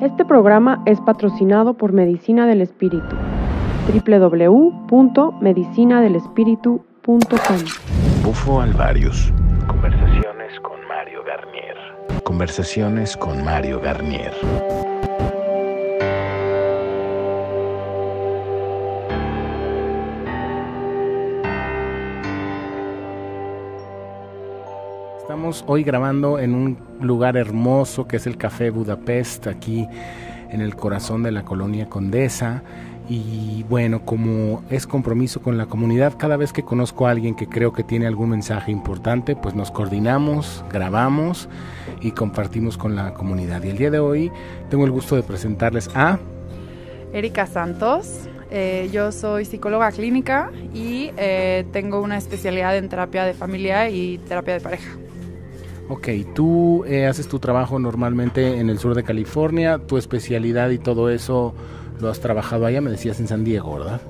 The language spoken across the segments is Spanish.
Este programa es patrocinado por Medicina del Espíritu. www.medicinadelespíritu.com Bufo Alvarius. Conversaciones con Mario Garnier. Conversaciones con Mario Garnier. Estamos hoy grabando en un lugar hermoso que es el Café Budapest, aquí en el corazón de la colonia Condesa. Y bueno, como es compromiso con la comunidad, cada vez que conozco a alguien que creo que tiene algún mensaje importante, pues nos coordinamos, grabamos y compartimos con la comunidad. Y el día de hoy tengo el gusto de presentarles a... Erika Santos, eh, yo soy psicóloga clínica y eh, tengo una especialidad en terapia de familia y terapia de pareja. Ok, tú eh, haces tu trabajo normalmente en el sur de California, tu especialidad y todo eso lo has trabajado allá, me decías en San Diego, ¿verdad?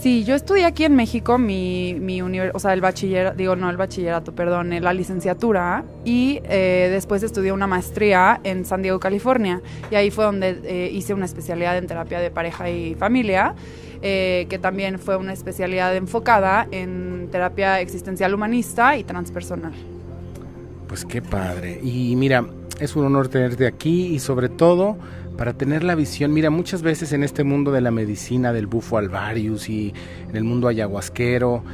Sí, yo estudié aquí en México mi, mi o sea, el bachillerato, digo, no el bachillerato, perdón, eh, la licenciatura y eh, después estudié una maestría en San Diego, California y ahí fue donde hice una especialidad en terapia de pareja y familia. que también fue una especialidad enfocada en terapia existencial humanista y transpersonal. Pues qué padre. Y mira, es un honor tenerte aquí y sobre todo para tener la visión. Mira, muchas veces en este mundo de la medicina, del bufo alvarius y en el mundo ayahuasquero,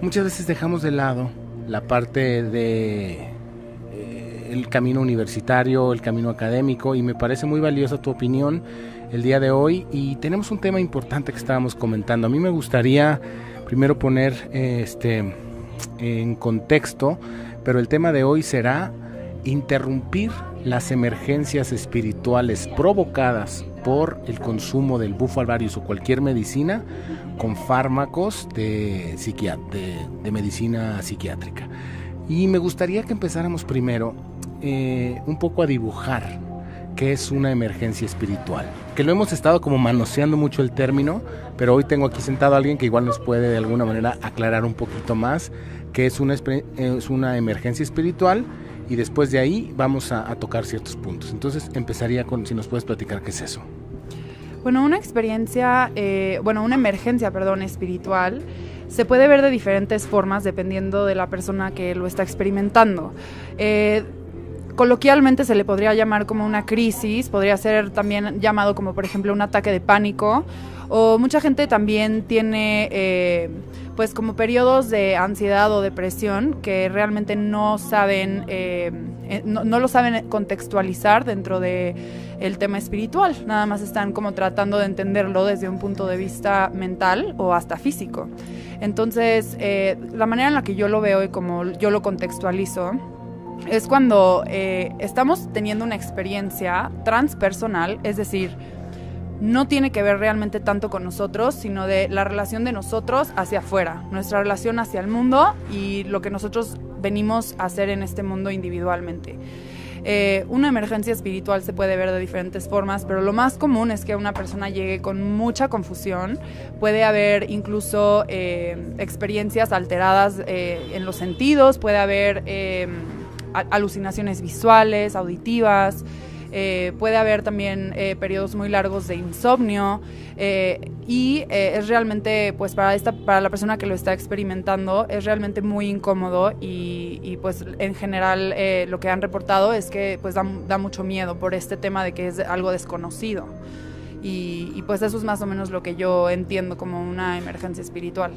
muchas veces dejamos de lado la parte de eh, el camino universitario, el camino académico y me parece muy valiosa tu opinión el día de hoy y tenemos un tema importante que estábamos comentando. A mí me gustaría primero poner este en contexto pero el tema de hoy será interrumpir las emergencias espirituales provocadas por el consumo del bufo alvarius o cualquier medicina con fármacos de, de, medicina psiquiátrica. Y me gustaría que empezáramos primero eh, un poco a dibujar qué es una emergencia espiritual. Que lo hemos estado como manoseando mucho el término, pero hoy tengo aquí sentado a alguien que igual nos puede de alguna manera aclarar un poquito más que es una, es una emergencia espiritual y después de ahí vamos a, tocar ciertos puntos. Entonces empezaría con, si nos puedes platicar qué es eso. Bueno, una experiencia, eh, bueno, una emergencia, perdón, espiritual se puede ver de diferentes formas dependiendo de la persona que lo está experimentando. Eh, coloquialmente se le podría llamar como una crisis, podría ser también llamado como por ejemplo un ataque de pánico, o mucha gente también tiene... Eh, pues como periodos de ansiedad o depresión que realmente no saben, eh, eh, no, lo saben contextualizar dentro de el tema espiritual, nada más están como tratando de entenderlo desde un punto de vista mental o hasta físico. Entonces, la manera en la que yo lo veo y como yo lo contextualizo, es cuando estamos teniendo una experiencia transpersonal, es decir, no tiene que ver realmente tanto con nosotros, sino de la relación de nosotros hacia afuera, nuestra relación hacia el mundo y lo que nosotros venimos a hacer en este mundo individualmente. Eh, una emergencia espiritual se puede ver de diferentes formas, pero lo más común es que una persona llegue con mucha confusión. Puede haber incluso eh, experiencias alteradas eh, en los sentidos, puede haber alucinaciones visuales, auditivas. Eh, puede haber también eh, periodos muy largos de insomnio eh, y es realmente, pues para, esta, para la persona que lo está experimentando, es realmente muy incómodo y, pues en general lo que han reportado es que pues da, da, mucho miedo por este tema de que es algo desconocido. Y, y pues eso es más o menos lo que yo entiendo como una emergencia espiritual.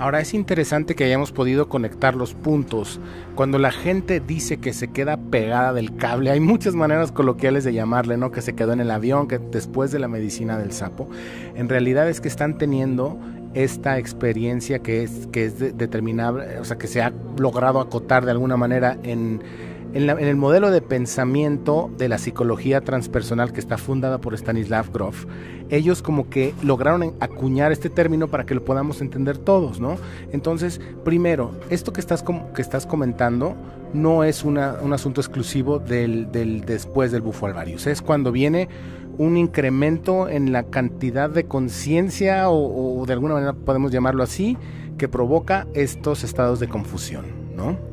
Ahora es interesante que hayamos podido conectar los puntos. Cuando la gente dice que se queda pegada del cable, hay muchas maneras coloquiales de llamarle, ¿no? Que se quedó en el avión, que después de la medicina del sapo. En realidad es que están teniendo esta experiencia que es, que es determinable, o sea, que se ha logrado acotar de alguna manera en en, el modelo de pensamiento de la psicología transpersonal que está fundada por Stanislav Grof, ellos como que lograron acuñar este término para que lo podamos entender todos, ¿no? Entonces, primero, esto que estás, que estás comentando no es un asunto exclusivo del, después del bufo alvarius, es cuando viene un incremento en la cantidad de conciencia o de alguna manera podemos llamarlo así, que provoca estos estados de confusión, ¿no?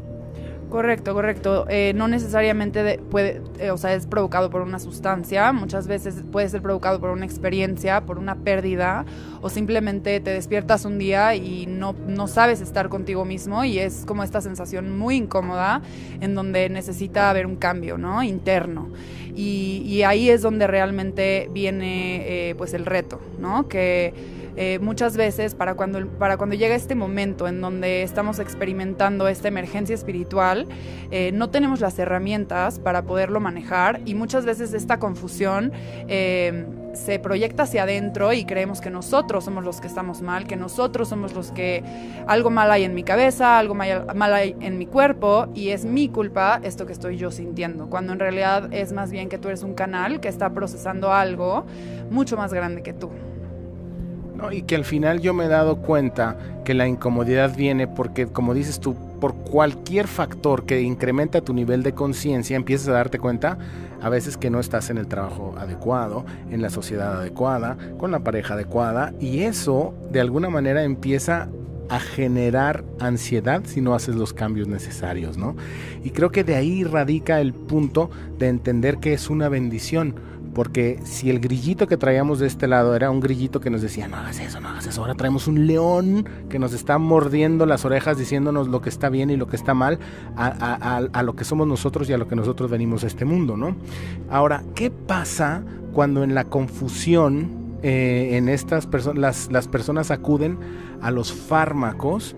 Correcto, correcto. Eh, no necesariamente puede, eh, o sea, es provocado por una sustancia. Muchas veces puede ser provocado por una experiencia, por una pérdida, o simplemente te despiertas un día y no, no sabes estar contigo mismo y es como esta sensación muy incómoda en donde necesita haber un cambio, ¿no? Interno. Y, ahí es donde realmente viene, eh, pues, el reto, ¿no? Que eh, muchas veces para cuando, para cuando llega este momento en donde estamos experimentando esta emergencia espiritual, eh, no tenemos las herramientas para poderlo manejar y muchas veces esta confusión eh, se proyecta hacia adentro y creemos que nosotros somos los que estamos mal, que nosotros somos los que algo mal hay en mi cabeza, algo mal, hay en mi cuerpo y es mi culpa esto que estoy yo sintiendo, cuando en realidad es más bien que tú eres un canal que está procesando algo mucho más grande que tú. Y que al final yo me he dado cuenta que la incomodidad viene porque, como dices tú, por cualquier factor que incrementa tu nivel de conciencia, empiezas a darte cuenta a veces que no estás en el trabajo adecuado, en la sociedad adecuada, con la pareja adecuada, y eso de alguna manera empieza a generar ansiedad si no haces los cambios necesarios, ¿no? Y creo que de ahí radica el punto de entender que es una bendición porque si el grillito que traíamos de este lado era un grillito que nos decía, no hagas eso, no hagas eso, ahora traemos un león que nos está mordiendo las orejas diciéndonos lo que está bien y lo que está mal a, lo que somos nosotros y a lo que nosotros venimos a este mundo, ¿no? Ahora, ¿qué pasa cuando en la confusión eh, en estas personas, las personas acuden a los fármacos?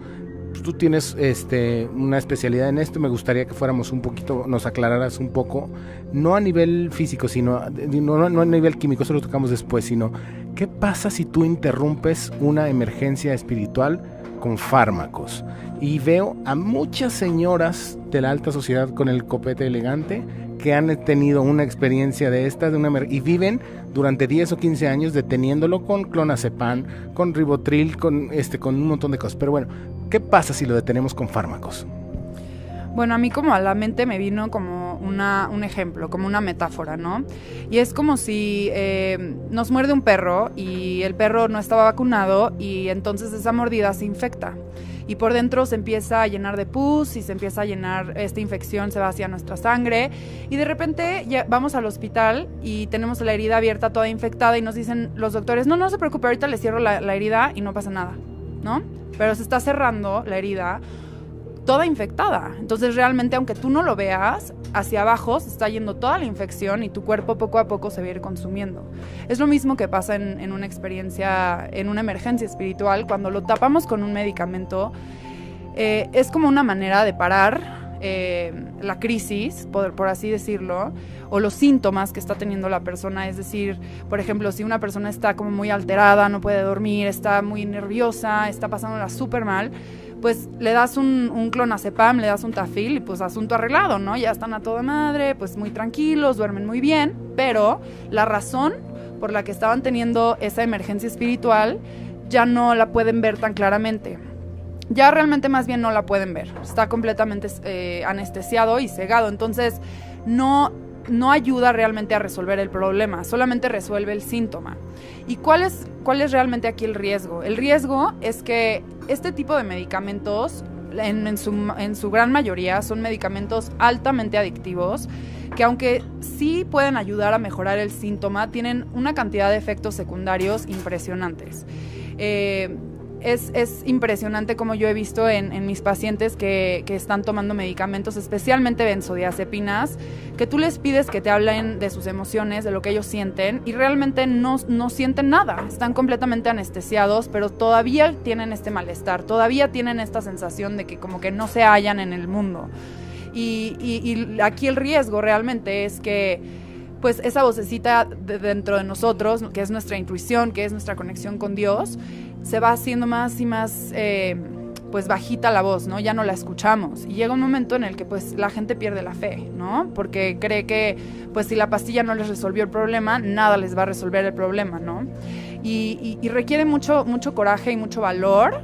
Tú tienes este, una especialidad en esto, me gustaría que fuéramos un poquito, nos aclararas un poco, no a nivel físico, sino no, no a nivel químico, eso lo tocamos después, sino qué pasa si tú interrumpes una emergencia espiritual con fármacos. Y veo a muchas señoras de la alta sociedad con el copete elegante que han tenido una experiencia de esta de una y viven durante 10 o 15 años deteniéndolo con clonazepam, con ribotril, con este con un montón de cosas. Pero bueno, ¿Qué pasa si lo detenemos con fármacos? Bueno, a mí como a la mente me vino como una, un ejemplo, como una metáfora, ¿no? Y es como si eh, nos muerde un perro y el perro no estaba vacunado y entonces esa mordida se infecta. Y por dentro se empieza a llenar de pus y se empieza a llenar, esta infección se va hacia nuestra sangre y de repente vamos al hospital y tenemos la herida abierta toda infectada y nos dicen los doctores, no, no se preocupe, ahorita le cierro la herida y no pasa nada, ¿no? pero se está cerrando la herida toda infectada. Entonces realmente aunque tú no lo veas, hacia abajo se está yendo toda la infección y tu cuerpo poco a poco se va a ir consumiendo. Es lo mismo que pasa en, una experiencia, en una emergencia espiritual, cuando lo tapamos con un medicamento, eh, es como una manera de parar eh, la crisis, por, por, así decirlo, o los síntomas que está teniendo la persona. Es decir, por ejemplo, si una persona está como muy alterada, no puede dormir, está muy nerviosa, está pasándola súper mal, pues le das un, un clonazepam, le das un tafil y pues asunto arreglado, ¿no? Ya están a toda madre, pues muy tranquilos, duermen muy bien, pero la razón por la que estaban teniendo esa emergencia espiritual ya no la pueden ver tan claramente ya realmente más bien no la pueden ver. Está completamente eh, anestesiado y cegado. Entonces, no, no ayuda realmente a resolver el problema, solamente resuelve el síntoma. ¿Y cuál es, realmente aquí el riesgo? El riesgo es que este tipo de medicamentos, en, su, en su gran mayoría, son medicamentos altamente adictivos que aunque sí pueden ayudar a mejorar el síntoma, tienen una cantidad de efectos secundarios impresionantes. Eh, es, es, impresionante como yo he visto en, mis pacientes que, están tomando medicamentos, especialmente benzodiazepinas, que tú les pides que te hablen de sus emociones, de lo que ellos sienten, y realmente no, no sienten nada, están completamente anestesiados, pero todavía tienen este malestar, todavía tienen esta sensación de que como que no se hallan en el mundo. Y, y aquí el riesgo realmente es que pues esa vocecita de dentro de nosotros, que es nuestra intuición, que es nuestra conexión con Dios, se va haciendo más y más eh, pues bajita la voz, ¿no? Ya no la escuchamos. Y llega un momento en el que pues la gente pierde la fe, ¿no? Porque cree que pues si la pastilla no les resolvió el problema, nada les va a resolver el problema, ¿no? Y, requiere mucho, mucho coraje y mucho valor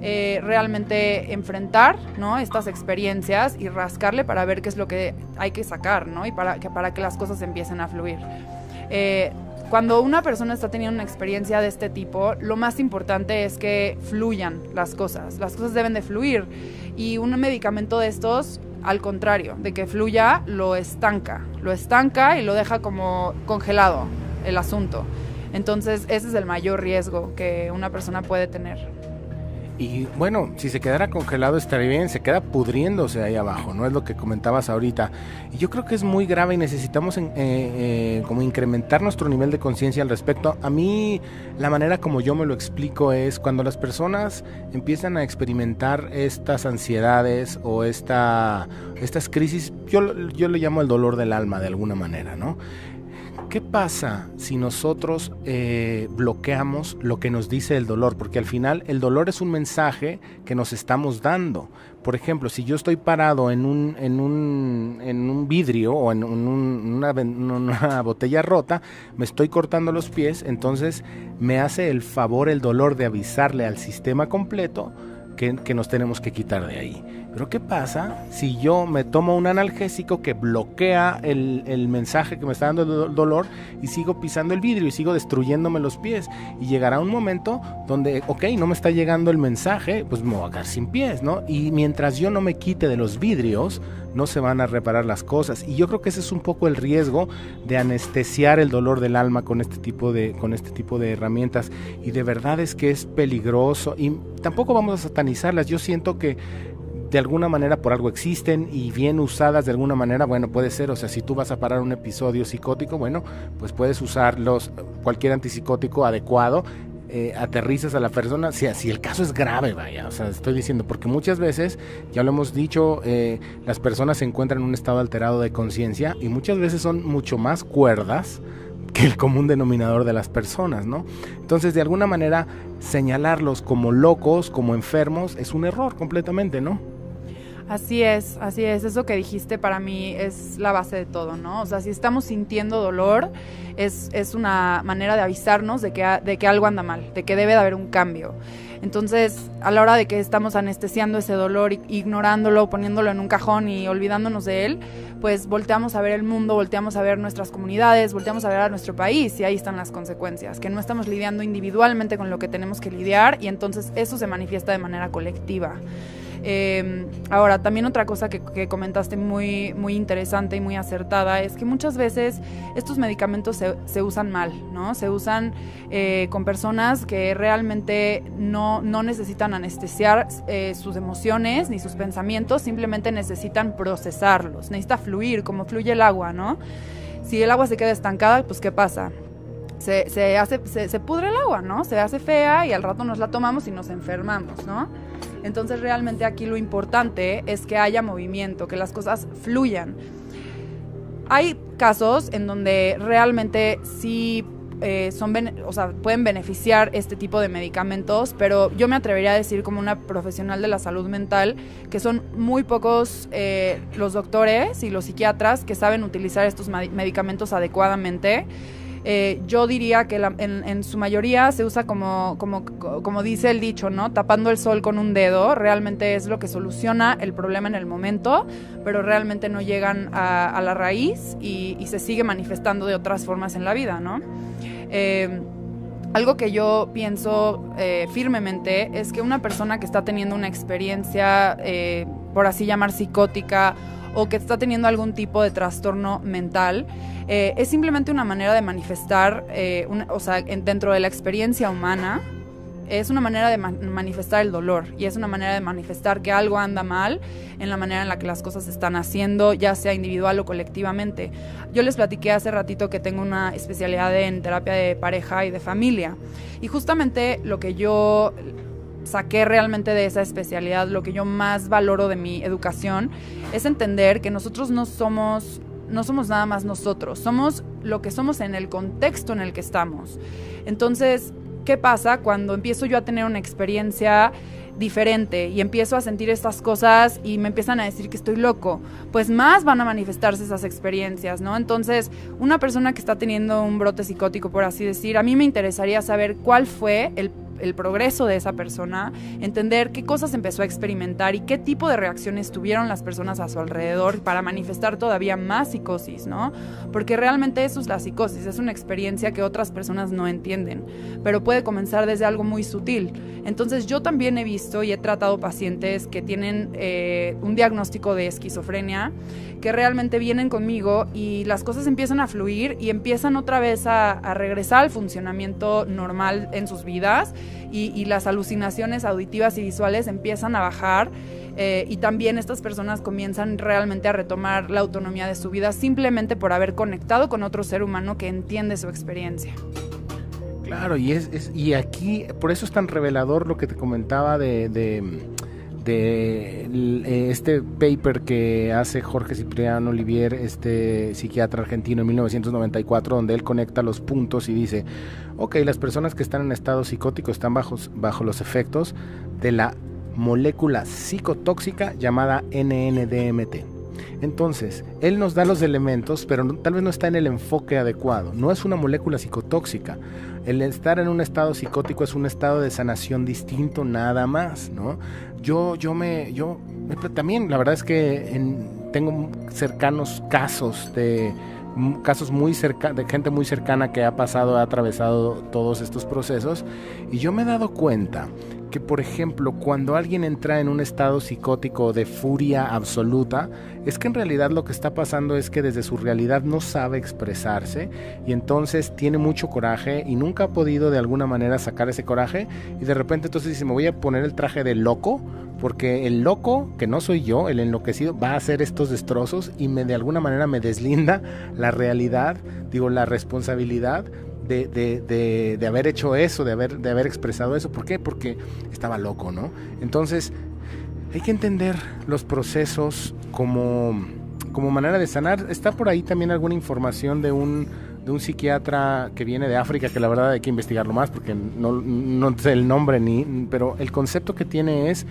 eh, realmente enfrentar ¿no? estas experiencias y rascarle para ver qué es lo que hay que sacar, ¿no? Y para que, para que las cosas empiecen a fluir. Eh, cuando una persona está teniendo una experiencia de este tipo, lo más importante es que fluyan las cosas. Las cosas deben de fluir. Y un medicamento de estos al contrario, de que fluya, lo estanca, lo estanca y lo deja como congelado el asunto. Entonces, ese es el mayor riesgo que una persona puede tener. Y bueno, si se quedara congelado estaría bien, se queda pudriéndose ahí abajo, ¿no? Es lo que comentabas ahorita. Y yo creo que es muy grave y necesitamos eh, eh, como incrementar nuestro nivel de conciencia al respecto. A mí, la manera como yo me lo explico es cuando las personas empiezan a experimentar estas ansiedades o esta, estas crisis, yo, yo le llamo el dolor del alma de alguna manera, ¿no? ¿Qué pasa si nosotros eh, bloqueamos lo que nos dice el dolor? Porque al final el dolor es un mensaje que nos estamos dando. Por ejemplo, si yo estoy parado en un, en un, en un vidrio o en una, una botella rota, me estoy cortando los pies, entonces me hace el favor el dolor de avisarle al sistema completo que, nos tenemos que quitar de ahí. Pero ¿qué pasa si yo me tomo un analgésico que bloquea el, el, mensaje que me está dando el dolor y sigo pisando el vidrio y sigo destruyéndome los pies? Y llegará un momento donde, ok, no me está llegando el mensaje, pues me voy a quedar sin pies, ¿no? Y mientras yo no me quite de los vidrios, no se van a reparar las cosas. Y yo creo que ese es un poco el riesgo de anestesiar el dolor del alma con este tipo de, con este tipo de herramientas. Y de verdad es que es peligroso. Y tampoco vamos a satanizarlas. Yo siento que de alguna manera por algo existen y bien usadas de alguna manera, bueno, puede ser, o sea, si tú vas a parar un episodio psicótico, bueno, pues puedes usarlos, cualquier antipsicótico adecuado eh, aterrizas a la persona, si, si, el caso es grave, vaya, o sea, estoy diciendo, porque muchas veces, ya lo hemos dicho, eh, las personas se encuentran en un estado alterado de conciencia y muchas veces son mucho más cuerdas que el común denominador de las personas, ¿no? Entonces, de alguna manera, señalarlos como locos, como enfermos, es un error completamente, ¿no? Así es, así es. Eso que dijiste para mí es la base de todo, ¿no? O sea, si estamos sintiendo dolor, es, es una manera de avisarnos de que, de que algo anda mal, de que debe de haber un cambio. Entonces, a la hora de que estamos anestesiando ese dolor, ignorándolo, poniéndolo en un cajón y olvidándonos de él, pues volteamos a ver el mundo, volteamos a ver nuestras comunidades, volteamos a ver a nuestro país y ahí están las consecuencias, que no estamos lidiando individualmente con lo que tenemos que lidiar y entonces eso se manifiesta de manera colectiva. Eh, ahora, también otra cosa que, comentaste muy, muy interesante y muy acertada es que muchas veces estos medicamentos se, usan mal, ¿no? Se usan eh, con personas que realmente no, no necesitan anestesiar eh, sus emociones ni sus pensamientos, simplemente necesitan procesarlos, necesita fluir como fluye el agua, ¿no? Si el agua se queda estancada, pues ¿qué pasa? Se, se, hace, se, pudre el agua, ¿no? Se hace fea y al rato nos la tomamos y nos enfermamos, ¿no? Entonces realmente aquí lo importante es que haya movimiento, que las cosas fluyan. Hay casos en donde realmente sí eh, son, o sea, pueden beneficiar este tipo de medicamentos, pero yo me atrevería a decir como una profesional de la salud mental que son muy pocos eh, los doctores y los psiquiatras que saben utilizar estos medicamentos adecuadamente. Eh, yo diría que en, su mayoría se usa como, como, como dice el dicho, ¿no? Tapando el sol con un dedo, realmente es lo que soluciona el problema en el momento, pero realmente no llegan a, la raíz y, se sigue manifestando de otras formas en la vida, ¿no? Eh, algo que yo pienso eh, firmemente es que una persona que está teniendo una experiencia, por así llamar, psicótica, o que está teniendo algún tipo de trastorno mental, eh, es simplemente una manera de manifestar, eh, o sea, dentro de la experiencia humana, es una manera de manifestar el dolor y es una manera de manifestar que algo anda mal en la manera en la que las cosas se están haciendo, ya sea individual o colectivamente. Yo les platiqué hace ratito que tengo una especialidad en terapia de pareja y de familia y justamente lo que yo saqué realmente de esa especialidad, lo que yo más valoro de mi educación, es entender que nosotros no somos no somos nada más nosotros, somos lo que somos en el contexto en el que estamos. Entonces, ¿qué pasa cuando empiezo yo a tener una experiencia diferente y empiezo a sentir estas cosas y me empiezan a decir que estoy loco, pues más van a manifestarse esas experiencias, ¿no? Entonces, una persona que está teniendo un brote psicótico, por así decir, a mí me interesaría saber cuál fue el el progreso de esa persona, entender qué cosas empezó a experimentar y qué tipo de reacciones tuvieron las personas a su alrededor para manifestar todavía más psicosis, ¿no? Porque realmente eso es la psicosis, es una experiencia que otras personas no entienden, pero puede comenzar desde algo muy sutil. Entonces yo también he visto y he tratado pacientes que tienen eh, un diagnóstico de esquizofrenia, que realmente vienen conmigo y las cosas empiezan a fluir y empiezan otra vez a, regresar al funcionamiento normal en sus vidas y, las alucinaciones auditivas y visuales empiezan a bajar. Eh, y también estas personas comienzan realmente a retomar la autonomía de su vida simplemente por haber conectado con otro ser humano que entiende su experiencia. Claro, y es, y aquí por eso es tan revelador lo que te comentaba de, de, eh, este paper que hace Jorge Cipriano Olivier, este psiquiatra argentino en 1994, donde él conecta los puntos y dice, ok, las personas que están en estado psicótico están bajo, bajo los efectos de la molécula psicotóxica llamada NNDMT. Entonces, él nos da los elementos, pero tal vez no está en el enfoque adecuado. No es una molécula psicotóxica. El estar en un estado psicótico es un estado de sanación distinto nada más, ¿no? Yo, yo me, yo también, la verdad es que tengo cercanos casos de casos muy cerca, de gente muy cercana que ha pasado, ha atravesado todos estos procesos y yo me he dado cuenta que, por ejemplo, cuando alguien entra en un estado psicótico de furia absoluta, es que en realidad lo que está pasando es que desde su realidad no sabe expresarse y entonces tiene mucho coraje y nunca ha podido de alguna manera sacar ese coraje y de repente entonces dice, me voy a poner el traje de loco porque el loco, que no soy yo, el enloquecido, va a hacer estos destrozos y me de alguna manera me deslinda la realidad, digo, la responsabilidad de, de, de, haber hecho eso, de haber, de haber expresado eso. ¿Por qué? Porque estaba loco, ¿no? Entonces, hay que entender los procesos como, como manera de sanar. Está por ahí también alguna información de un, de un psiquiatra que viene de África, que la verdad hay que investigarlo más porque no, no sé el nombre ni, pero el concepto que tiene es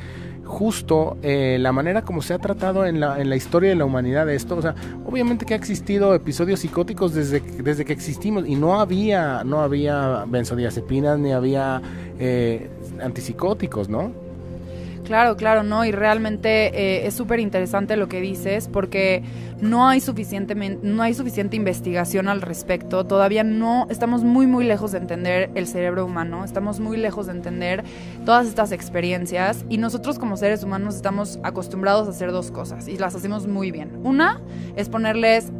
justo eh, la manera como se ha tratado en la, en la historia de la humanidad de esto. O sea, obviamente que ha existido episodios psicóticos desde, desde que existimos y no había, no había benzodiazepinas ni había eh, antipsicóticos, ¿no? Claro, claro, no, y realmente eh, es súper interesante lo que dices porque no hay, no hay suficiente investigación al respecto, todavía no, estamos muy, muy lejos de entender el cerebro humano, estamos muy lejos de entender todas estas experiencias y nosotros como seres humanos estamos acostumbrados a hacer dos cosas y las hacemos muy bien. Una es ponerles,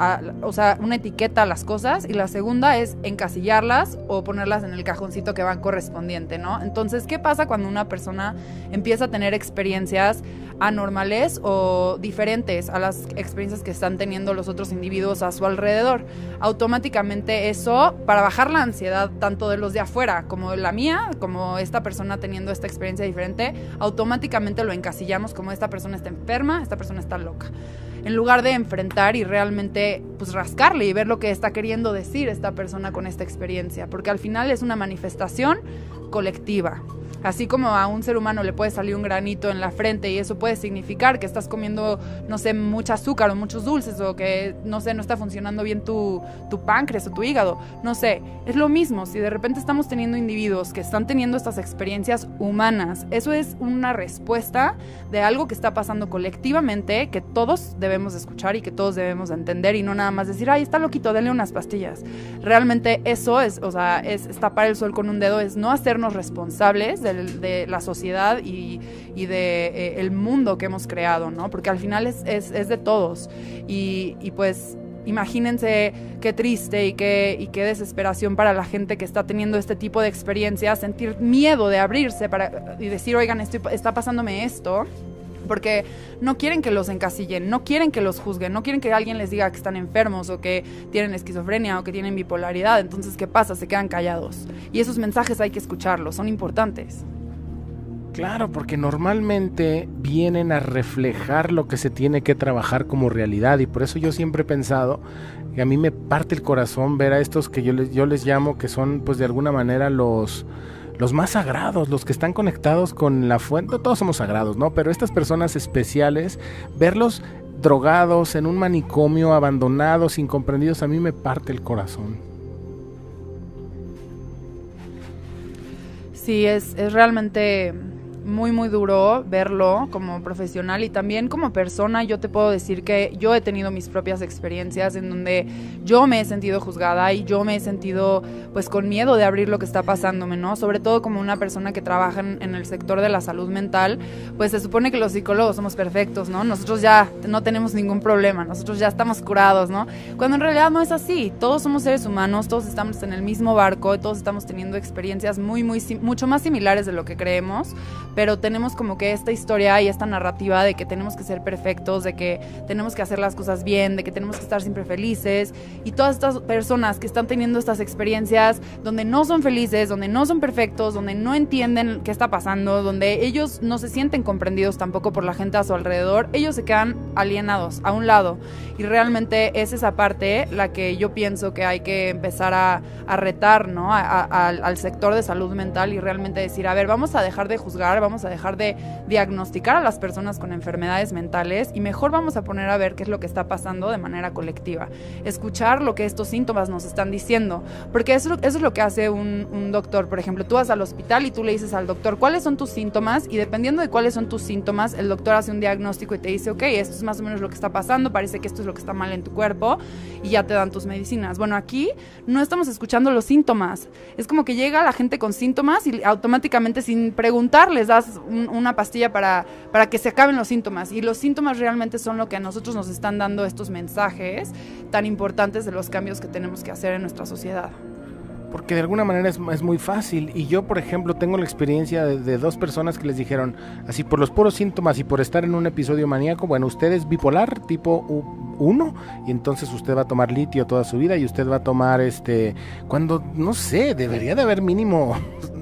o sea, una etiqueta a las cosas y la segunda es encasillarlas o ponerlas en el cajoncito que van correspondiente, ¿no? Entonces, ¿qué pasa cuando una persona empieza a tener experiencias anormales o diferentes a las experiencias que están teniendo los otros individuos a su alrededor. Automáticamente eso, para bajar la ansiedad tanto de los de afuera como la mía, como esta persona teniendo esta experiencia diferente, automáticamente lo encasillamos como esta persona está enferma, esta persona está loca. En lugar de enfrentar y realmente pues rascarle y ver lo que está queriendo decir esta persona con esta experiencia, porque al final es una manifestación colectiva. Así como a un ser humano le puede salir un granito en la frente y eso puede significar que estás comiendo, no sé, mucho azúcar o muchos dulces o que, no sé, no está funcionando bien tu, tu páncreas o tu hígado. No sé, es lo mismo. Si de repente estamos teniendo individuos que están teniendo estas experiencias humanas, eso es una respuesta de algo que está pasando colectivamente que todos debemos escuchar y que todos debemos entender y no nada más decir, ay, está loquito, denle unas pastillas. Realmente eso es, o sea, es, es tapar el sol con un dedo, es no hacernos responsables de la sociedad y, de eh, el mundo que hemos creado, ¿no? Porque al final es, de todos. Y, pues imagínense qué triste y qué, y qué desesperación para la gente que está teniendo este tipo de experiencias, sentir miedo de abrirse para, y decir, oigan, está pasándome esto porque no quieren que los encasillen, no quieren que los juzguen, no quieren que alguien les diga que están enfermos o que tienen esquizofrenia o que tienen bipolaridad. Entonces, ¿qué pasa? Se quedan callados. Y esos mensajes hay que escucharlos, son importantes. Claro, porque normalmente vienen a reflejar lo que se tiene que trabajar como realidad y por eso yo siempre he pensado que a mí me parte el corazón ver a estos que yo les, yo les llamo que son pues de alguna manera los los más sagrados, los que están conectados con la fuente, todos somos sagrados, ¿no? Pero estas personas especiales, verlos drogados en un manicomio, abandonados, incomprendidos, a mí me parte el corazón. Sí, es, es realmente muy, muy duro verlo como profesional y también como persona. Yo te puedo decir que yo he tenido mis propias experiencias en donde yo me he sentido juzgada y yo me he sentido pues con miedo de abrir lo que está pasándome, ¿no? Sobre todo como una persona que trabaja en, en el sector de la salud mental, pues se supone que los psicólogos somos perfectos, ¿no? Nosotros ya no tenemos ningún problema, nosotros ya estamos curados, ¿no? Cuando en realidad no es así. Todos somos seres humanos, todos estamos en el mismo barco, todos estamos teniendo experiencias muy, muy, mucho más similares de lo que creemos, pero tenemos como que esta historia y esta narrativa de que tenemos que ser perfectos, de que tenemos que hacer las cosas bien, de que tenemos que estar siempre felices. Y todas estas personas que están teniendo estas experiencias donde no son felices, donde no son perfectos, donde no entienden qué está pasando, donde ellos no se sienten comprendidos tampoco por la gente a su alrededor, ellos se quedan alienados a un lado. Y realmente es esa parte la que yo pienso que hay que empezar a, retar ¿no? al sector de salud mental y realmente decir, a ver, vamos a dejar de juzgar, vamos a dejar de diagnosticar a las personas con enfermedades mentales y mejor vamos a poner a ver qué es lo que está pasando de manera colectiva. Escuchar lo que estos síntomas nos están diciendo, porque eso, eso es lo que hace un, un doctor. Por ejemplo, tú vas al hospital y tú le dices al doctor cuáles son tus síntomas y dependiendo de cuáles son tus síntomas, el doctor hace un diagnóstico y te dice, ok, esto es más o menos lo que está pasando, parece que esto es lo que está mal en tu cuerpo y ya te dan tus medicinas. Bueno, aquí no estamos escuchando los síntomas. Es como que llega la gente con síntomas y automáticamente sin preguntar una pastilla para, para que se acaben los síntomas. Y los síntomas realmente son lo que a nosotros nos están dando estos mensajes tan importantes de los cambios que tenemos que hacer en nuestra sociedad porque de alguna manera es, muy fácil. Y yo, por ejemplo, tengo la experiencia de, dos personas que les dijeron, así por los puros síntomas y por estar en un episodio maníaco, bueno, usted es bipolar tipo 1 y entonces usted va a tomar litio toda su vida y usted va a tomar este, cuando, no sé, debería de haber mínimo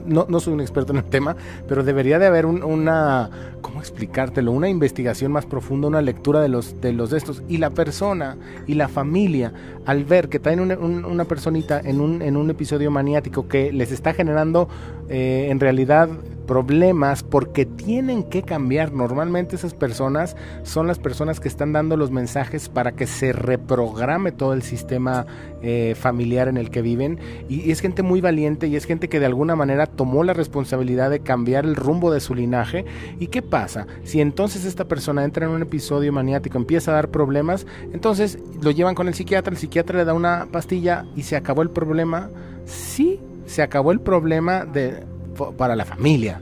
no, no soy un experto en el tema, pero debería de haber una, ¿cómo explicártelo? Una investigación más profunda, una lectura de los de los de estos. Y la persona y la familia, al ver que traen una, una personita en un, en un episodio maniático que les está generando eh, en realidad problemas porque tienen que cambiar. Normalmente esas personas son las personas que están dando los mensajes para que se reprograme todo el sistema eh, familiar en el que viven. Y, es gente muy valiente y es gente que de alguna manera tomó la responsabilidad de cambiar el rumbo de su linaje. ¿Y qué pasa? Si entonces esta persona entra en un episodio maniático, empieza a dar problemas, entonces lo llevan con el psiquiatra, el psiquiatra le da una pastilla y se acabó el problema. Sí, se acabó el problema de para la familia.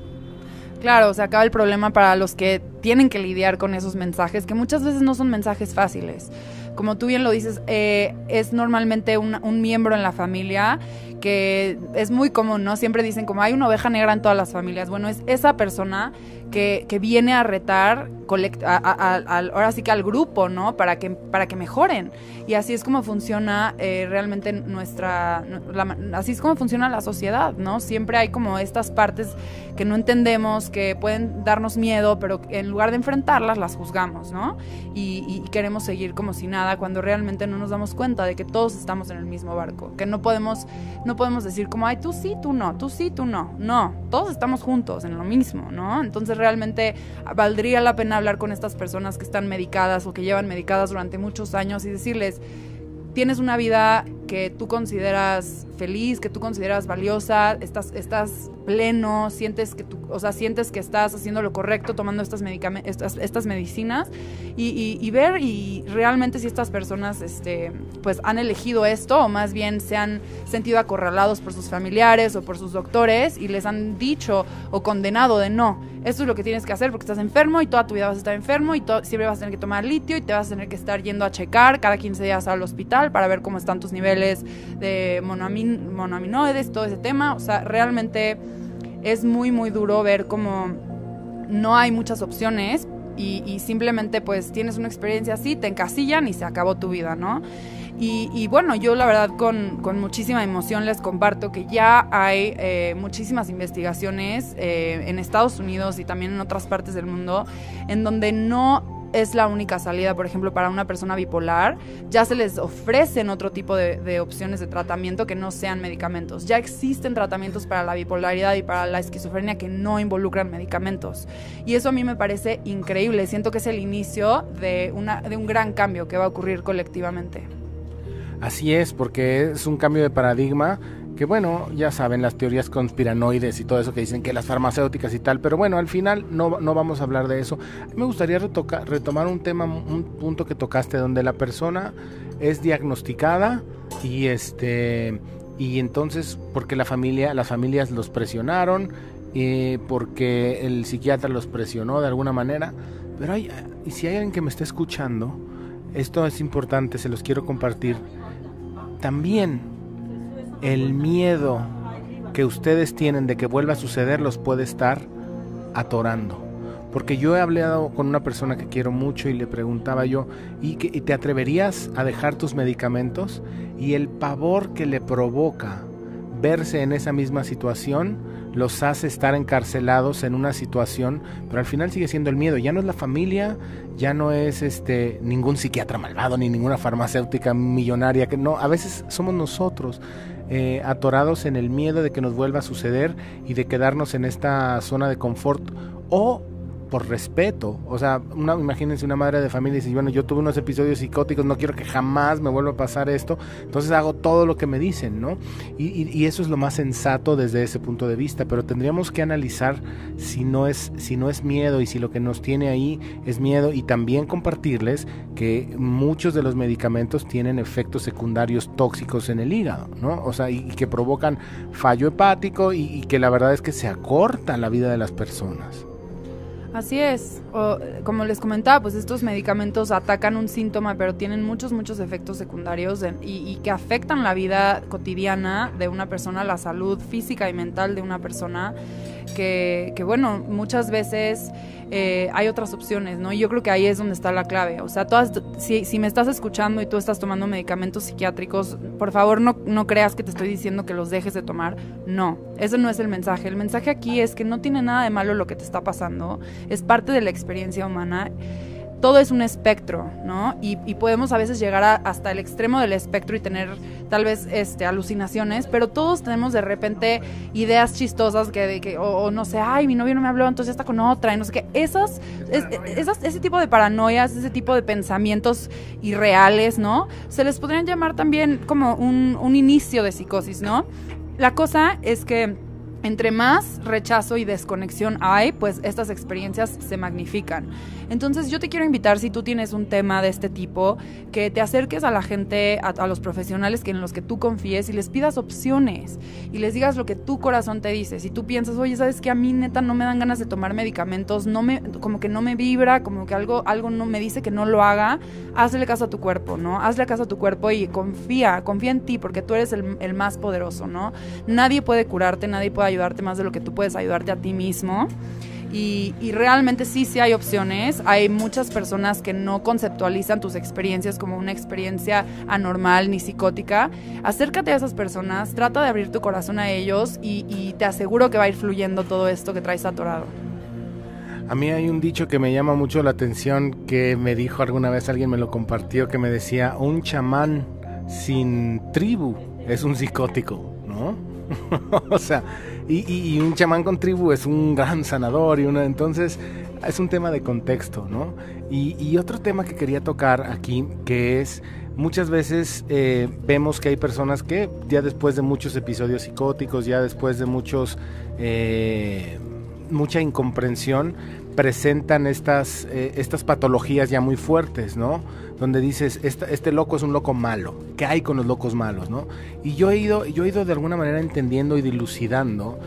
Claro, se acaba el problema para los que tienen que lidiar con esos mensajes, que muchas veces no son mensajes fáciles. Como tú bien lo dices, eh, es normalmente un, un, miembro en la familia que es muy común, ¿no? Siempre dicen como hay una oveja negra en todas las familias. Bueno, es esa persona que, que viene a retar ahora sí que al grupo, ¿no? Para que, para que mejoren. Y así es como funciona eh, realmente nuestra, así es como funciona la sociedad, ¿no? Siempre hay como estas partes que no entendemos, que pueden darnos miedo, pero en lugar de enfrentarlas, las juzgamos, ¿no? Y, y queremos seguir como si nada, cuando realmente no nos damos cuenta de que todos estamos en el mismo barco, que no podemos, no podemos decir como, ay, tú sí, tú no, tú sí, tú no. No, todos estamos juntos en lo mismo, ¿no? Entonces realmente valdría la pena hablar con estas personas que están medicadas o que llevan medicadas durante muchos años y decirles, tienes una vida que tú consideras feliz, que tú consideras valiosa, estás, estás pleno, sientes que tú, o sea, sientes que estás haciendo lo correcto tomando estas, estas, estas medicinas y, y, ver y realmente si estas personas este, pues han elegido esto o más bien se han sentido acorralados por sus familiares o por sus doctores y les han dicho o condenado de no, esto es lo que tienes que hacer porque estás enfermo y toda tu vida vas a estar enfermo y siempre vas a tener que tomar litio y te vas a tener que estar yendo a checar cada 15 días al hospital para ver cómo están tus niveles de monoamin, monoaminoides, todo ese tema. O sea, realmente es muy, muy duro ver cómo no hay muchas opciones y, simplemente pues tienes una experiencia así, te encasillan y se acabó tu vida, ¿no? Y, bueno, yo la verdad con, con, muchísima emoción les comparto que ya hay eh, muchísimas investigaciones eh, en Estados Unidos y también en otras partes del mundo en donde no es la única salida, por ejemplo, para una persona bipolar, ya se les ofrecen otro tipo de, opciones de tratamiento que no sean medicamentos. Ya existen tratamientos para la bipolaridad y para la esquizofrenia que no involucran medicamentos. Y eso a mí me parece increíble. Siento que es el inicio de, una, de un gran cambio que va a ocurrir colectivamente. Así es, porque es un cambio de paradigma que bueno, ya saben las teorías conspiranoides y todo eso que dicen que las farmacéuticas y tal, pero bueno, al final no, no vamos a hablar de eso. Me gustaría retomar un tema, un punto que tocaste, donde la persona es diagnosticada y este y entonces porque la familia, las familias los presionaron, y porque el psiquiatra los presionó de alguna manera, pero hay, y si hay alguien que me está escuchando, esto es importante, se los quiero compartir. También el miedo que ustedes tienen de que vuelva a suceder los puede estar atorando. Porque yo he hablado con una persona que quiero mucho y le preguntaba yo, ¿y, que, te atreverías a dejar tus medicamentos? Y el pavor que le provoca verse en esa misma situación los hace estar encarcelados en una situación, pero al final sigue siendo el miedo. Ya no es la familia, ya no es este ningún psiquiatra malvado ni ninguna farmacéutica millonaria que no. A veces somos nosotros eh, atorados en el miedo de que nos vuelva a suceder y de quedarnos en esta zona de confort o por respeto. O sea, una, imagínense una madre de familia y dice, bueno, yo tuve unos episodios psicóticos, no quiero que jamás me vuelva a pasar esto, entonces hago todo lo que me dicen, ¿no? Y, y, eso es lo más sensato desde ese punto de vista, pero tendríamos que analizar si no, es, si no es miedo y si lo que nos tiene ahí es miedo y también compartirles que muchos de los medicamentos tienen efectos secundarios tóxicos en el hígado, ¿no? O sea, y, que provocan fallo hepático y, y que la verdad es que se acorta la vida de las personas. Así es. O, como les comentaba, pues estos medicamentos atacan un síntoma, pero tienen muchos, muchos efectos secundarios y, que afectan la vida cotidiana de una persona, la salud física y mental de una persona, que, que bueno, muchas veces eh, hay otras opciones, ¿no? Y yo creo que ahí es donde está la clave. O sea, todas, si, si me estás escuchando y tú estás tomando medicamentos psiquiátricos, por favor no, no creas que te estoy diciendo que los dejes de tomar. No, ese no es el mensaje. El mensaje aquí es que no tiene nada de malo lo que te está pasando, es parte de la experiencia humana todo es un espectro, ¿no? Y, podemos a veces llegar hasta el extremo del espectro y tener tal vez este, alucinaciones, pero todos tenemos de repente ideas chistosas que, que o, no sé, ay, mi novio no me habló, entonces está con otra, y no sé qué. Esas, esas, ese tipo de paranoias, ese tipo de pensamientos irreales, ¿no? Se les podrían llamar también como un, un inicio de psicosis, ¿no? La cosa es que entre más rechazo y desconexión hay, pues estas experiencias se magnifican. Entonces yo te quiero invitar, si tú tienes un tema de este tipo, que te acerques a la gente, a, los profesionales que en los que tú confíes y les pidas opciones y les digas lo que tu corazón te dice. Si tú piensas, oye, sabes que a mí neta no me dan ganas de tomar medicamentos, no me, como que no me vibra, como que algo, algo no me dice que no lo haga, hazle caso a tu cuerpo, ¿no? Hazle caso a tu cuerpo y confía, confía en ti porque tú eres el, el más poderoso, ¿no? Nadie puede curarte, nadie puede ayudarte más de lo que tú puedes ayudarte a ti mismo. Y, realmente sí, sí hay opciones. Hay muchas personas que no conceptualizan tus experiencias como una experiencia anormal ni psicótica. Acércate a esas personas, trata de abrir tu corazón a ellos y, y te aseguro que va a ir fluyendo todo esto que traes atorado. A mí hay un dicho que me llama mucho la atención que me dijo alguna vez alguien me lo compartió que me decía un chamán sin tribu es un psicótico, ¿no? o sea, y, un chamán con tribu es un gran sanador y una, entonces es un tema de contexto, ¿no? Y, otro tema que quería tocar aquí, que es muchas veces eh, vemos que hay personas que ya después de muchos episodios psicóticos, ya después de muchos eh, mucha incomprensión, presentan estas, eh, estas patologías ya muy fuertes, ¿no? Donde dices, este, loco es un loco malo, ¿qué hay con los locos malos, ¿no? Y yo he ido, yo he ido de alguna manera entendiendo y dilucidando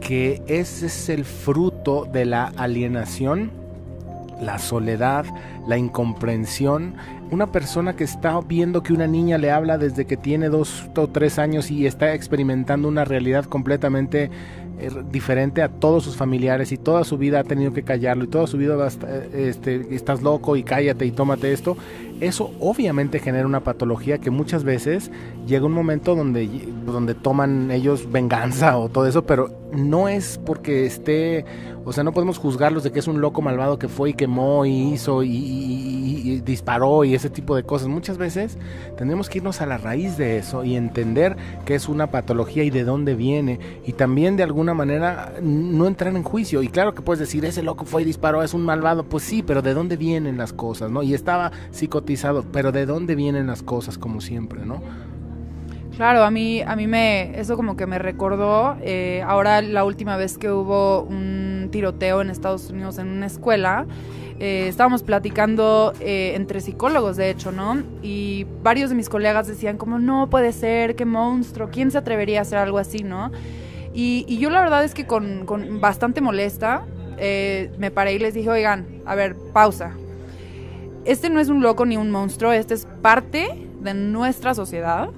que ese es el fruto de la alienación, la soledad, la incomprensión. Una persona que está viendo que una niña le habla desde que tiene dos o tres años y está experimentando una realidad completamente eh, diferente a todos sus familiares y toda su vida ha tenido que callarlo y toda su vida eh, este, estás loco y cállate y tómate esto, eso obviamente genera una patología que muchas veces llega un momento donde, donde toman ellos venganza o todo eso, pero no es porque esté, o sea, no podemos juzgarlos de que es un loco malvado que fue y quemó y hizo y, disparó y ese tipo de cosas. Muchas veces tenemos que irnos a la raíz de eso y entender que es una patología y de dónde viene y también de alguna manera no entrar en juicio. Y claro que puedes decir, ese loco fue y disparó, es un malvado, pues sí, pero de dónde vienen las cosas, ¿no? Y estaba pero ¿de dónde vienen las cosas como siempre, no? Claro, a mí, a mí me, eso como que me recordó, eh, ahora la última vez que hubo un tiroteo en Estados Unidos en una escuela, eh, estábamos platicando eh, entre psicólogos, de hecho, ¿no? Y varios de mis colegas decían como, no puede ser, qué monstruo, ¿quién se atrevería a hacer algo así, ¿no? Y, yo la verdad es que con bastante molesta me paré y les dije, oigan, a ver, pausa. Este no es un loco ni un monstruo, este es parte de nuestra sociedad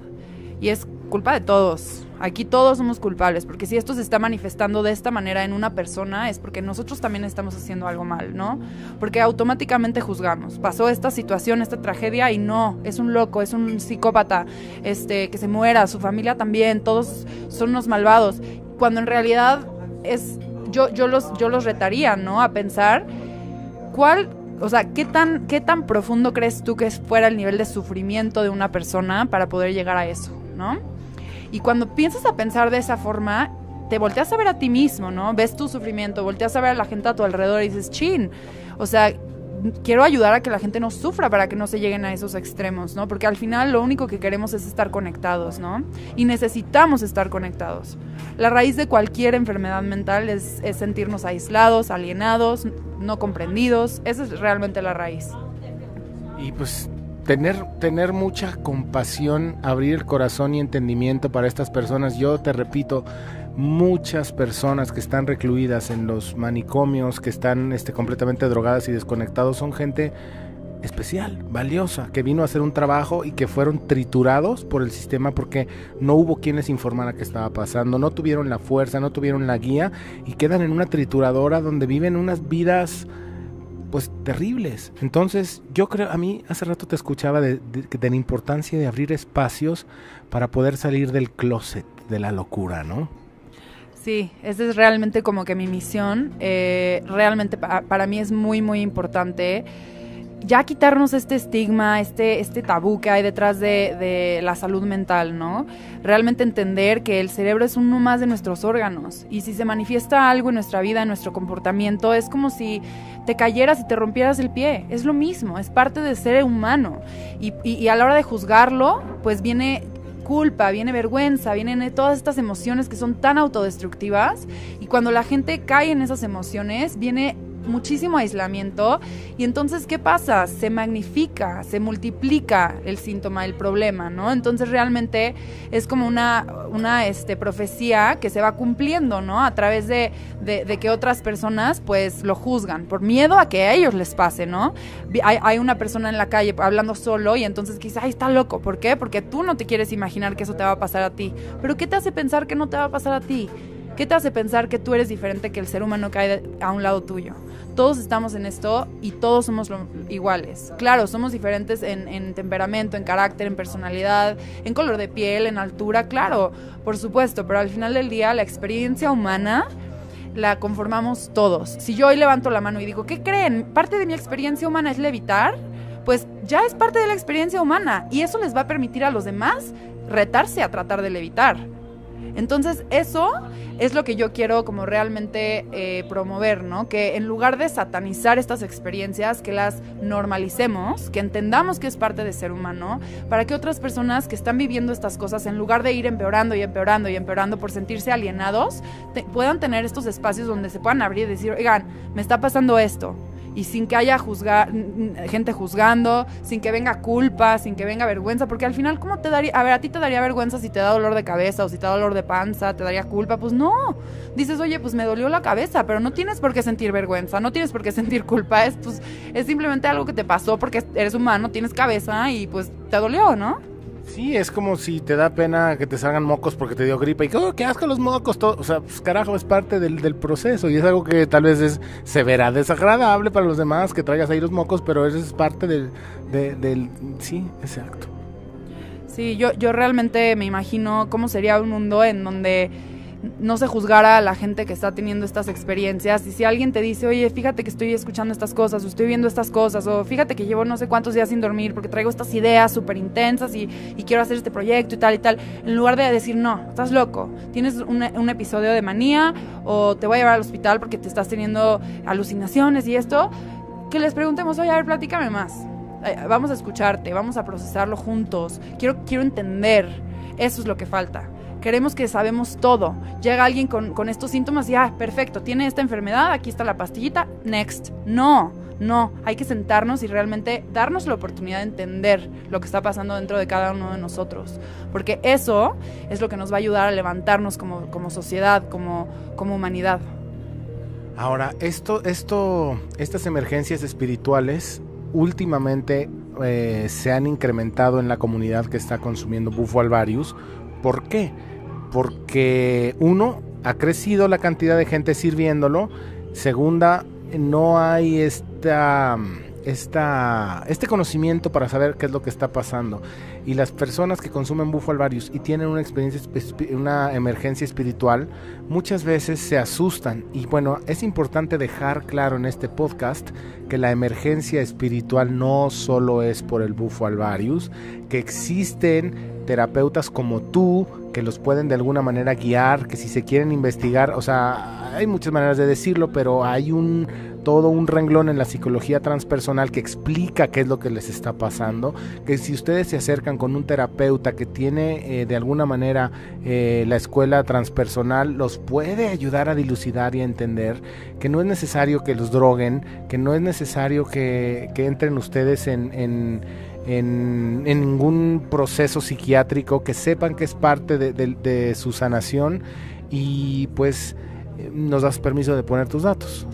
y es culpa de todos. Aquí todos somos culpables, porque si esto se está manifestando de esta manera en una persona es porque nosotros también estamos haciendo algo mal, ¿no? Porque automáticamente juzgamos. Pasó esta situación, esta tragedia y no, es un loco, es un psicópata, este que se muera, su familia también, todos son unos malvados, cuando en realidad es yo yo los yo los retaría, ¿no? A pensar cuál o sea, ¿qué tan, ¿qué tan profundo crees tú que fuera el nivel de sufrimiento de una persona para poder llegar a eso? ¿no? Y cuando piensas a pensar de esa forma, te volteas a ver a ti mismo, ¿no? Ves tu sufrimiento, volteas a ver a la gente a tu alrededor y dices, chin, o sea, quiero ayudar a que la gente no sufra para que no se lleguen a esos extremos, ¿no? Porque al final lo único que queremos es estar conectados, ¿no? Y necesitamos estar conectados. La raíz de cualquier enfermedad mental es, sentirnos aislados, alienados, no comprendidos. Esa es realmente la raíz. Y pues tener, tener mucha compasión, abrir corazón y entendimiento para estas personas. Yo te repito, muchas personas que están recluidas en los manicomios, que están este, completamente drogadas y desconectados, son gente especial, valiosa, que vino a hacer un trabajo y que fueron triturados por el sistema porque no hubo quienes informaran qué estaba pasando, no tuvieron la fuerza, no tuvieron la guía y quedan en una trituradora donde viven unas vidas pues terribles. Entonces, yo creo, a mí hace rato te escuchaba de, la importancia de abrir espacios para poder salir del closet de la locura, ¿no? Sí, esa es realmente como que mi misión. Eh, realmente para mí es muy, muy importante ya quitarnos este estigma, este, este tabú que hay detrás de, la salud mental, ¿no? Realmente entender que el cerebro es uno más de nuestros órganos y si se manifiesta algo en nuestra vida, en nuestro comportamiento, es como si te cayeras y te rompieras el pie. Es lo mismo, es parte del ser humano. Y, y a la hora de juzgarlo, pues viene culpa, viene vergüenza, vienen todas estas emociones que son tan autodestructivas y cuando la gente cae en esas emociones, viene muchísimo aislamiento y entonces ¿qué pasa? Se magnifica, se multiplica el síntoma, el problema, ¿no? Entonces realmente es como una, una este, profecía que se va cumpliendo, ¿no? A través de, de, que otras personas pues lo juzgan por miedo a que a ellos les pase, ¿no? Hay, hay una persona en la calle hablando solo y entonces quizás, ay, está loco, ¿por qué? Porque tú no te quieres imaginar que eso te va a pasar a ti. Pero ¿qué te hace pensar que no te va a pasar a ti? ¿Qué te hace pensar que tú eres diferente que el ser humano que hay a un lado tuyo? Todos estamos en esto y todos somos iguales. Claro, somos diferentes en, temperamento, en carácter, en personalidad, en color de piel, en altura, claro, por supuesto, pero al final del día la experiencia humana la conformamos todos. Si yo hoy levanto la mano y digo, ¿qué creen? Parte de mi experiencia humana es levitar, pues ya es parte de la experiencia humana y eso les va a permitir a los demás retarse a tratar de levitar. Entonces eso es lo que yo quiero como realmente eh, promover, ¿no? Que en lugar de satanizar estas experiencias, que las normalicemos, que entendamos que es parte de ser humano, para que otras personas que están viviendo estas cosas, en lugar de ir empeorando y empeorando y empeorando por sentirse alienados, puedan tener estos espacios donde se puedan abrir y decir, oigan, me está pasando esto, y sin que haya juzgar, gente juzgando, sin que venga culpa, sin que venga vergüenza, porque al final, ¿cómo te daría? A ver, a ti te daría vergüenza si te da dolor de cabeza o si te da dolor de panza, te daría culpa, pues no. Dices, oye, pues me dolió la cabeza, pero no tienes por qué sentir vergüenza, no tienes por qué sentir culpa, es, pues, es simplemente algo que te pasó porque eres humano, tienes cabeza y pues te dolió, ¿no? Sí, es como si te da pena que te salgan mocos porque te dio gripa y que, oh, qué asco los mocos, todo. o sea, pues carajo, es parte del, del, proceso y es algo que tal vez es, se verá desagradable para los demás que traigas ahí los mocos, pero eso es parte del, del, sí, exacto. Sí, yo, yo realmente me imagino cómo sería un mundo en donde no se juzgara a la gente que está teniendo estas experiencias. Y si alguien te dice, oye, fíjate que estoy escuchando estas cosas, o estoy viendo estas cosas, o fíjate que llevo no sé cuántos días sin dormir porque traigo estas ideas súper intensas y, quiero hacer este proyecto y tal y tal, en lugar de decir, no, estás loco, tienes un, episodio de manía, o te voy a llevar al hospital porque te estás teniendo alucinaciones y esto, que les preguntemos, oye, a ver, platícame más. eh, vamos a escucharte, vamos a procesarlo juntos, quiero, quiero entender, eso es lo que falta. Queremos que sabemos todo. Llega alguien con, con estos síntomas y, ah, perfecto, tiene esta enfermedad, aquí está la pastillita, next. No, no, hay que sentarnos y realmente darnos la oportunidad de entender lo que está pasando dentro de cada uno de nosotros. Porque eso es lo que nos va a ayudar a levantarnos como, como sociedad, como, como humanidad. Ahora, esto, esto, estas emergencias espirituales últimamente eh, se han incrementado en la comunidad que está consumiendo bufo alvarius. ¿Por qué? Porque uno, ha crecido la cantidad de gente sirviéndolo. Segunda, no hay esta, esta, este conocimiento para saber qué es lo que está pasando. Y las personas que consumen bufo alvarius y tienen una experiencia, una emergencia espiritual, muchas veces se asustan. Y bueno, es importante dejar claro en este podcast que la emergencia espiritual no solo es por el bufo alvarius, que existen terapeutas como tú que los pueden de alguna manera guiar, que si se quieren investigar, o sea, hay muchas maneras de decirlo, pero hay un todo un renglón en la psicología transpersonal que explica qué es lo que les está pasando, que si ustedes se acercan con un terapeuta que tiene eh, de alguna manera eh, la escuela transpersonal, los puede ayudar a dilucidar y a entender que no es necesario que los droguen, que no es necesario que, que entren ustedes en, en en, ningún proceso psiquiátrico, que sepan que es parte de, su sanación y pues eh, nos das permiso de poner tus datos.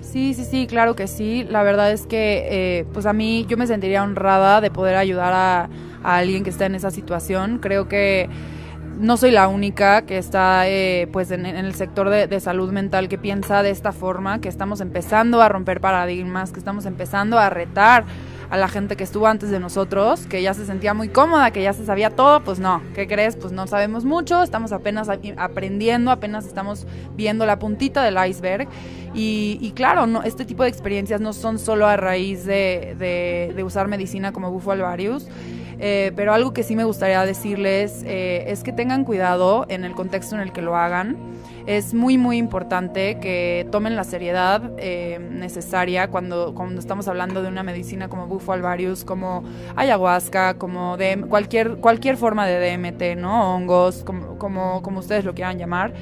Sí, sí, sí, claro que sí. La verdad es que, eh, pues a mí yo me sentiría honrada de poder ayudar a, alguien que está en esa situación. Creo que no soy la única que está eh, pues en, el sector de, salud mental que piensa de esta forma, que estamos empezando a romper paradigmas, que estamos empezando a retar a la gente que estuvo antes de nosotros, que ya se sentía muy cómoda, que ya se sabía todo, pues no, ¿qué crees? Pues no sabemos mucho, estamos apenas aprendiendo, apenas estamos viendo la puntita del iceberg. Y, claro, no, este tipo de experiencias no son solo a raíz de, de, usar medicina como bufo alvarius. Eh, pero algo que sí me gustaría decirles eh, es que tengan cuidado en el contexto en el que lo hagan es muy, muy importante que tomen la seriedad eh, necesaria cuando, cuando estamos hablando de una medicina como bufo alvarius, como ayahuasca, como de cualquier, cualquier forma de DMT, ¿no? Hongos, como, como, ustedes lo quieran llamar.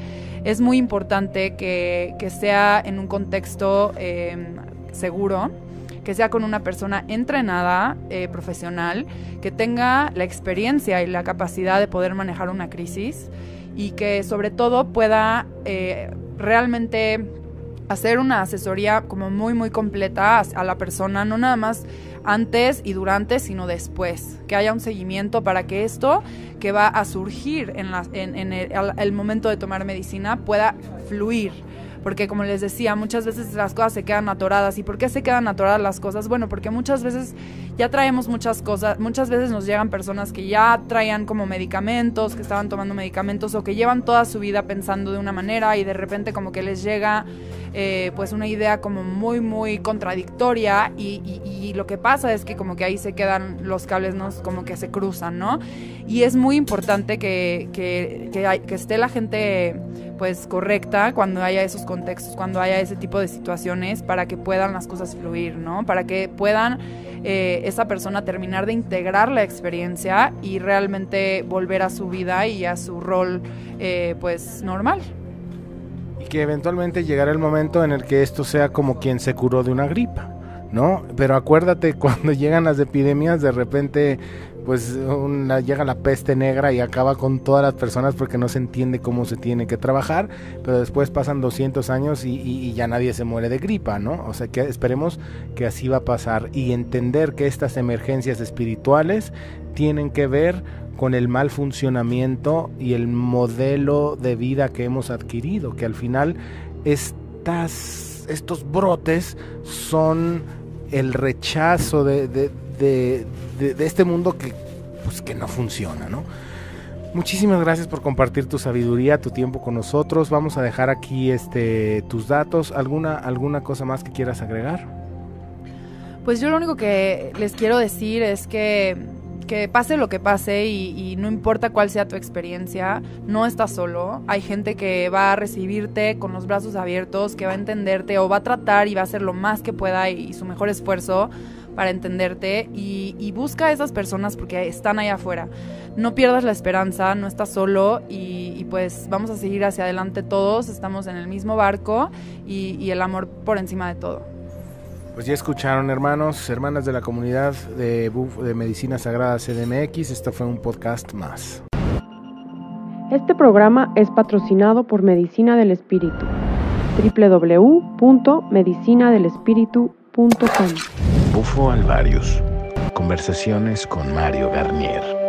Es muy importante que, sea en un contexto eh, seguro que sea con una persona entrenada, eh, profesional, que tenga la experiencia y la capacidad de poder manejar una crisis y que sobre todo pueda eh, realmente hacer una asesoría como muy muy completa a, la persona, no nada más antes y durante, sino después, que haya un seguimiento para que esto que va a surgir en, en, el momento de tomar medicina pueda fluir porque como les decía, muchas veces las cosas se quedan atoradas. ¿Y por qué se quedan atoradas las cosas? Bueno, porque muchas veces ya traemos muchas cosas, muchas veces nos llegan personas que ya traían como medicamentos, que estaban tomando medicamentos o que llevan toda su vida pensando de una manera y de repente como que les llega eh, pues una idea como muy muy contradictoria y, lo que pasa es que como que ahí se quedan los cables ¿no? como que se cruzan, ¿no? Y es muy importante que, que, que esté la gente pues correcta cuando haya esos contextos, cuando haya ese tipo de situaciones para que puedan las cosas fluir, ¿no? Para que puedan eh, esa persona terminar de integrar la experiencia y realmente volver a su vida y a su rol eh, pues normal. Y que eventualmente llegará el momento en el que esto sea como quien se curó de una gripa. ¿no? Pero acuérdate, cuando llegan las epidemias, de repente pues llega la peste negra y acaba con todas las personas porque no se entiende cómo se tiene que trabajar, pero después pasan 200 años y, ya nadie se muere de gripa, ¿no? O sea que esperemos que así va a pasar y entender que estas emergencias espirituales tienen que ver con el mal funcionamiento y el modelo de vida que hemos adquirido, que al final estas, estos brotes son el rechazo de, este mundo que, pues, que no funciona, ¿no? Muchísimas gracias por compartir tu sabiduría, tu tiempo con nosotros. Vamos a dejar aquí este tus datos. ¿Alguna, alguna cosa más que quieras agregar? Pues yo lo único que les quiero decir es que que pase lo que pase y, no importa cuál sea tu experiencia, no estás solo. Hay gente que va a recibirte con los brazos abiertos, que va a entenderte o va a tratar y va a hacer lo más que pueda y, su mejor esfuerzo para entenderte y, y busca a esas personas porque están ahí afuera. No pierdas la esperanza, no estás solo y, pues vamos a seguir hacia adelante todos, estamos en el mismo barco y el amor por encima de todo. Pues ya escucharon, hermanos, hermanas de la comunidad de, Buf- de Medicina Sagrada CDMX. Esto fue un podcast más. Este programa es patrocinado por Medicina del Espíritu. www.medicinadelespíritu.com Bufo Alvarius. Conversaciones con Mario Garnier.